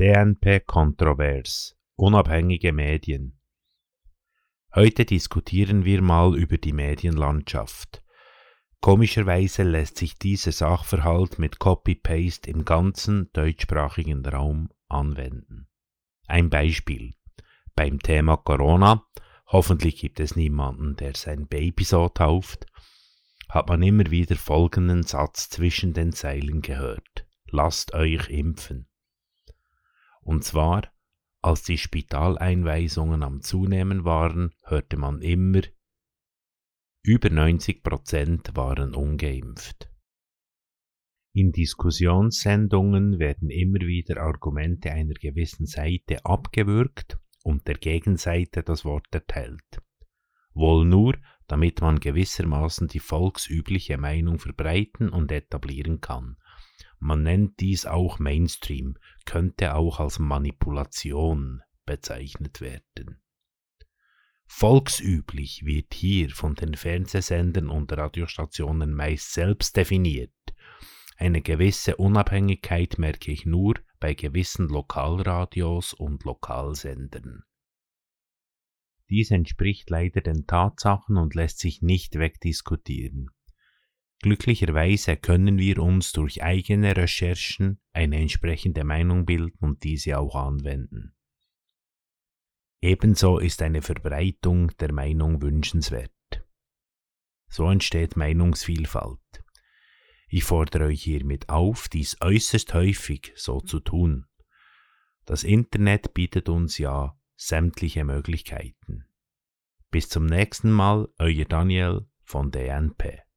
DNP kontrovers. Unabhängige Medien. Heute diskutieren wir mal über die Medienlandschaft. Komischerweise lässt sich dieser Sachverhalt mit Copy-Paste im ganzen deutschsprachigen Raum anwenden. Ein Beispiel. Beim Thema Corona, hoffentlich gibt es niemanden, der sein Baby so tauft, hat man immer wieder folgenden Satz zwischen den Zeilen gehört. Lasst euch impfen. Und zwar, als die Spitaleinweisungen am Zunehmen waren, hörte man immer, über 90 Prozent waren ungeimpft. In Diskussionssendungen werden immer wieder Argumente einer gewissen Seite abgewürgt und der Gegenseite das Wort erteilt. Wohl nur, damit man gewissermaßen die volksübliche Meinung verbreiten und etablieren kann man nennt dies auch Mainstream, könnte auch als Manipulation bezeichnet werden. Volksüblich wird hier von den Fernsehsendern und Radiostationen meist selbst definiert. Eine gewisse Unabhängigkeit merke ich nur bei gewissen Lokalradios und Lokalsendern. Dies entspricht leider den Tatsachen und lässt sich nicht wegdiskutieren. Glücklicherweise können wir uns durch eigene Recherchen eine entsprechende Meinung bilden und diese auch anwenden. Ebenso ist eine Verbreitung der Meinung wünschenswert. So entsteht Meinungsvielfalt. Ich fordere euch hiermit auf, dies äußerst häufig so zu tun. Das Internet bietet uns ja sämtliche Möglichkeiten. Bis zum nächsten Mal, euer Daniel von DNP.